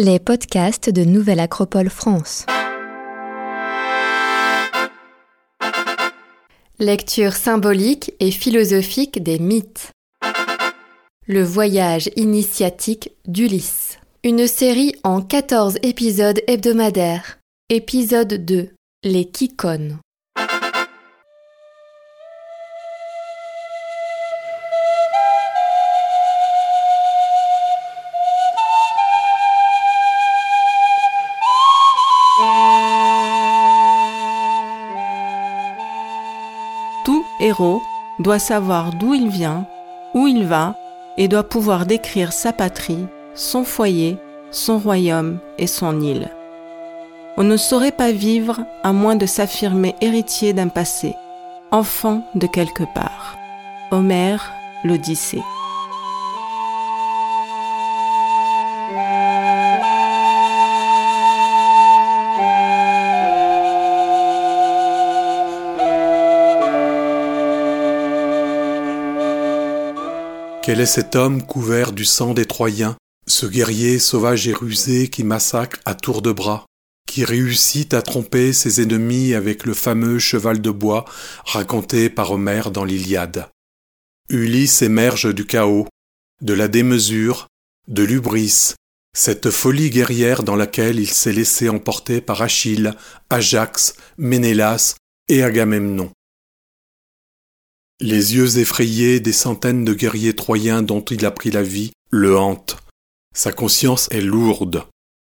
Les podcasts de Nouvelle Acropole France. Lecture symbolique et philosophique des mythes. Le voyage initiatique d'Ulysse. Une série en 14 épisodes hebdomadaires. Épisode 2. Les Kikones. Héros doit savoir d'où il vient, où il va, et doit pouvoir décrire sa patrie, son foyer, son royaume et son île. On ne saurait pas vivre à moins de s'affirmer héritier d'un passé, enfant de quelque part. Homère, l'Odyssée. Quel est cet homme couvert du sang des Troyens, ce guerrier sauvage et rusé qui massacre à tour de bras, qui réussit à tromper ses ennemis avec le fameux cheval de bois raconté par Homère dans l'Iliade? Ulysse émerge du chaos, de la démesure, de l'ubris, cette folie guerrière dans laquelle il s'est laissé emporter par Achille, Ajax, Ménélas et Agamemnon. Les yeux effrayés des centaines de guerriers troyens dont il a pris la vie le hantent. Sa conscience est lourde.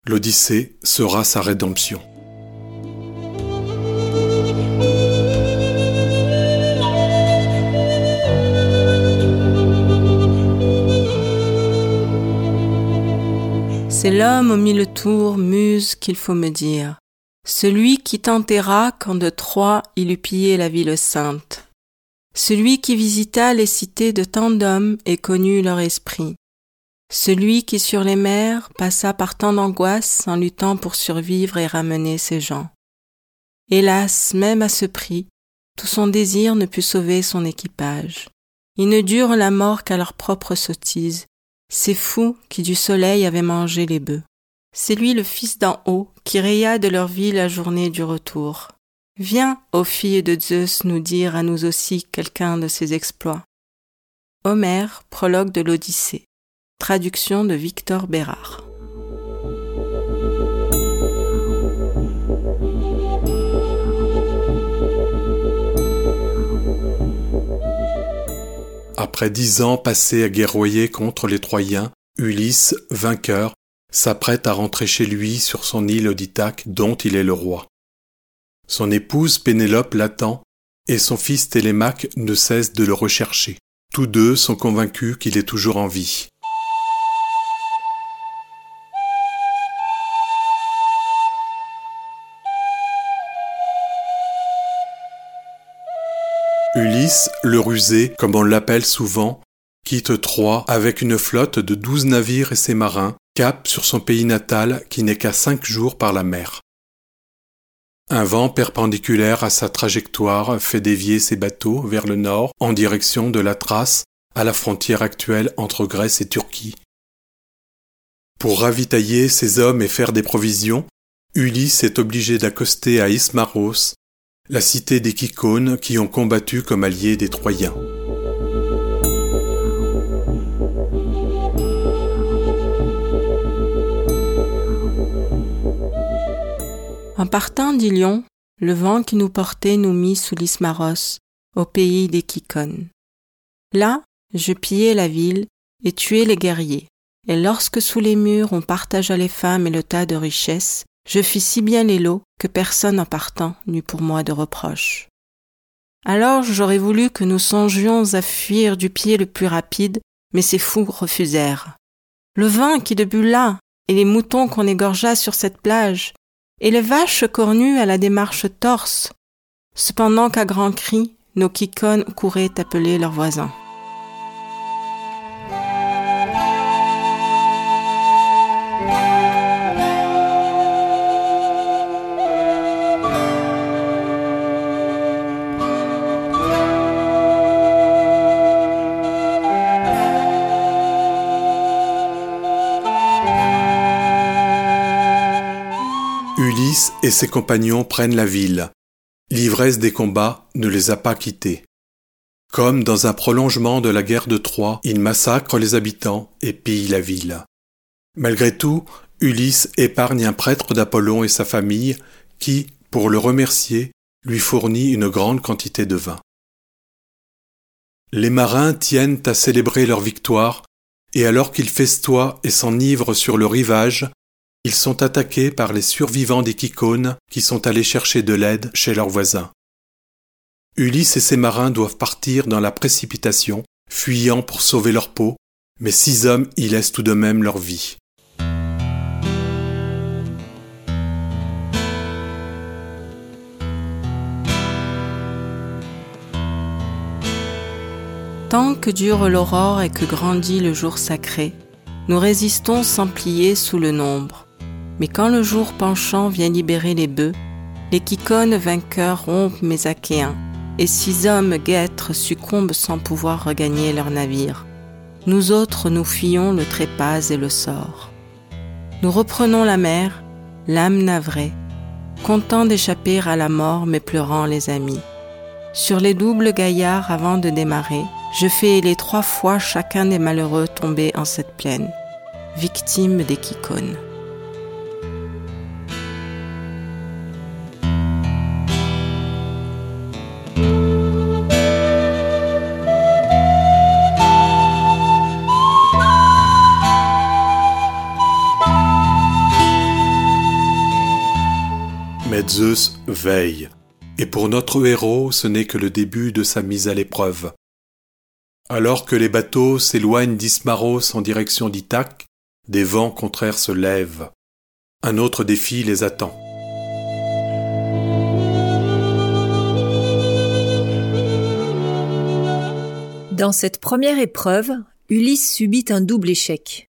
L'Odyssée sera sa rédemption. C'est l'homme aux mille tours, muse, qu'il faut me dire. Celui qui t'enterra quand de Troie il eut pillé la ville sainte. Celui qui visita les cités de tant d'hommes et connut leur esprit. Celui qui sur les mers passa par tant d'angoisses en luttant pour survivre et ramener ses gens. Hélas, même à ce prix, tout son désir ne put sauver son équipage. Ils ne durent la mort qu'à leur propre sottise, ces fous qui du soleil avaient mangé les bœufs. C'est lui le fils d'en haut qui raya de leur vie la journée du retour. Viens, ô fille de Zeus, nous dire à nous aussi quelqu'un de ses exploits. Homère, prologue de l'Odyssée. Traduction de Victor Bérard. Après dix ans passés à guerroyer contre les Troyens, Ulysse, vainqueur, s'apprête à rentrer chez lui sur son île d'Ithaque dont il est le roi. Son épouse Pénélope l'attend et son fils Télémaque ne cesse de le rechercher. Tous deux sont convaincus qu'il est toujours en vie. Ulysse, le rusé, comme on l'appelle souvent, quitte Troie avec une flotte de douze navires et ses marins, cap sur son pays natal qui n'est qu'à cinq jours par la mer. Un vent perpendiculaire à sa trajectoire fait dévier ses bateaux vers le nord en direction de la Thrace, à la frontière actuelle entre Grèce et Turquie. Pour ravitailler ses hommes et faire des provisions, Ulysse est obligé d'accoster à Ismaros, la cité des Kikones qui ont combattu comme alliés des Troyens. En partant d'Ilion, le vent qui nous portait nous mit sous l'Ismaros, au pays des Kikones. Là, je pillai la ville et tuai les guerriers. Et lorsque sous les murs on partagea les femmes et le tas de richesses, je fis si bien les lots que personne en partant n'eut pour moi de reproche. Alors j'aurais voulu que nous songions à fuir du pied le plus rapide, mais ces fous refusèrent. Le vin qui de là, et les moutons qu'on égorgea sur cette plage, et les vaches cornues à la démarche torse, cependant qu'à grands cris, nos kikones couraient appeler leurs voisins. Et ses compagnons prennent la ville. L'ivresse des combats ne les a pas quittés. Comme dans un prolongement de la guerre de Troie, ils massacrent les habitants et pillent la ville. Malgré tout, Ulysse épargne un prêtre d'Apollon et sa famille qui, pour le remercier, lui fournit une grande quantité de vin. Les marins tiennent à célébrer leur victoire, et alors qu'ils festoient et s'enivrent sur le rivage, ils sont attaqués par les survivants des Kikones qui sont allés chercher de l'aide chez leurs voisins. Ulysse et ses marins doivent partir dans la précipitation, fuyant pour sauver leur peau, mais six hommes y laissent tout de même leur vie. Tant que dure l'aurore et que grandit le jour sacré, nous résistons sans plier sous le nombre. Mais quand le jour penchant vient libérer les bœufs, les Kikones vainqueurs rompent mes Achéens et six hommes guêtres succombent sans pouvoir regagner leur navire. Nous autres nous fuyons le trépas et le sort. Nous reprenons la mer, l'âme navrée, contents d'échapper à la mort mais pleurant les amis. Sur les doubles gaillards avant de démarrer, je fais les trois fois chacun des malheureux tombés en cette plaine, victimes des Kikones. Zeus veille, et pour notre héros ce n'est que le début de sa mise à l'épreuve. Alors que les bateaux s'éloignent d'Ismaros en direction d'Ithaque, des vents contraires se lèvent. Un autre défi les attend. Dans cette première épreuve, Ulysse subit un double échec.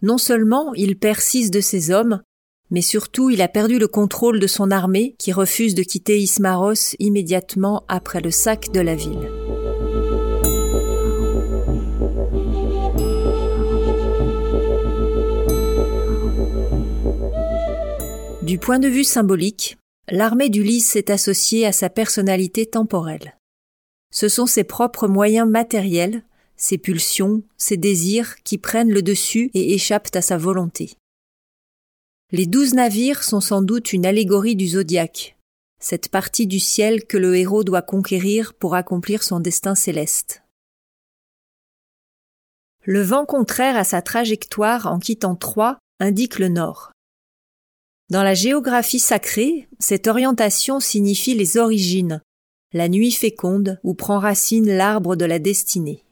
Non seulement il perd six de ses hommes, mais surtout il a perdu le contrôle de son armée qui refuse de quitter Ismaros immédiatement après le sac de la ville. Du point de vue symbolique, l'armée d'Ulysse est associée à sa personnalité temporelle. Ce sont ses propres moyens matériels, ses pulsions, ses désirs qui prennent le dessus et échappent à sa volonté. Les douze navires sont sans doute une allégorie du zodiaque, cette partie du ciel que le héros doit conquérir pour accomplir son destin céleste. Le vent contraire à sa trajectoire en quittant Troie indique le nord. Dans la géographie sacrée, cette orientation signifie les origines, la nuit féconde où prend racine l'arbre de la destinée.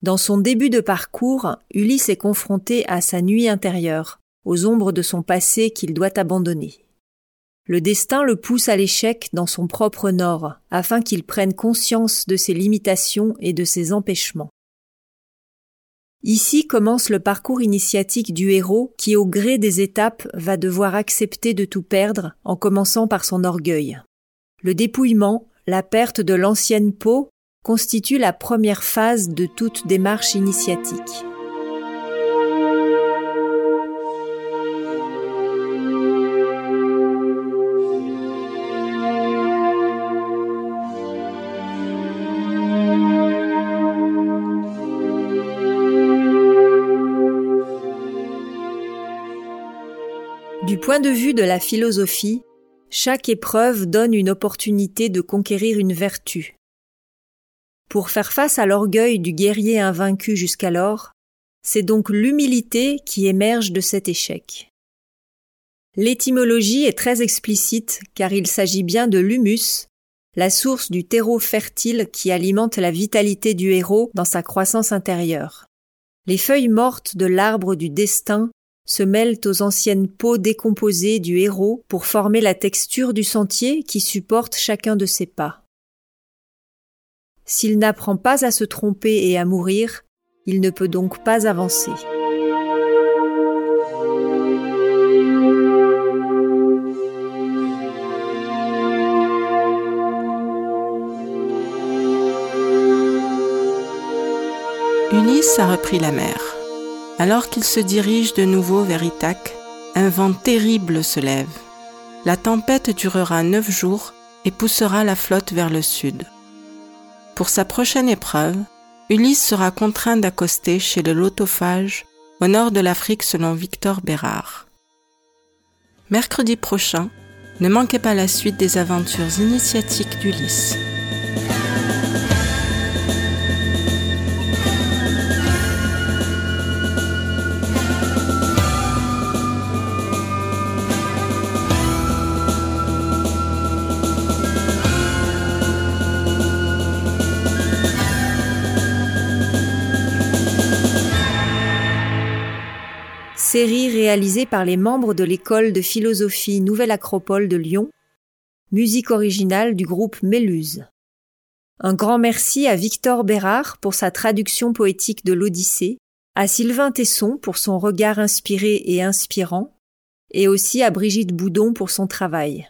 Dans son début de parcours, Ulysse est confronté à sa nuit intérieure, aux ombres de son passé qu'il doit abandonner. Le destin le pousse à l'échec dans son propre nord, afin qu'il prenne conscience de ses limitations et de ses empêchements. Ici commence le parcours initiatique du héros qui, au gré des étapes, va devoir accepter de tout perdre, en commençant par son orgueil. Le dépouillement, la perte de l'ancienne peau, constitue la première phase de toute démarche initiatique. Du point de vue de la philosophie, chaque épreuve donne une opportunité de conquérir une vertu. Pour faire face à l'orgueil du guerrier invaincu jusqu'alors, c'est donc l'humilité qui émerge de cet échec. L'étymologie est très explicite car il s'agit bien de l'humus, la source du terreau fertile qui alimente la vitalité du héros dans sa croissance intérieure. Les feuilles mortes de l'arbre du destin se mêlent aux anciennes peaux décomposées du héros pour former la texture du sentier qui supporte chacun de ses pas. S'il n'apprend pas à se tromper et à mourir, il ne peut donc pas avancer. Ulysse a repris la mer. Alors qu'il se dirige de nouveau vers Ithaque, un vent terrible se lève. la tempête durera neuf jours et poussera la flotte vers le sud. Pour sa prochaine épreuve, Ulysse sera contraint d'accoster chez le Lotophage au nord de l'Afrique selon Victor Bérard. Mercredi prochain, ne manquez pas la suite des aventures initiatiques d'Ulysse. Série réalisée par les membres de l'école de philosophie Nouvelle Acropole de Lyon, musique originale du groupe Méluse. Un grand merci à Victor Bérard pour sa traduction poétique de l'Odyssée, à Sylvain Tesson pour son regard inspiré et inspirant, et aussi à Brigitte Boudon pour son travail.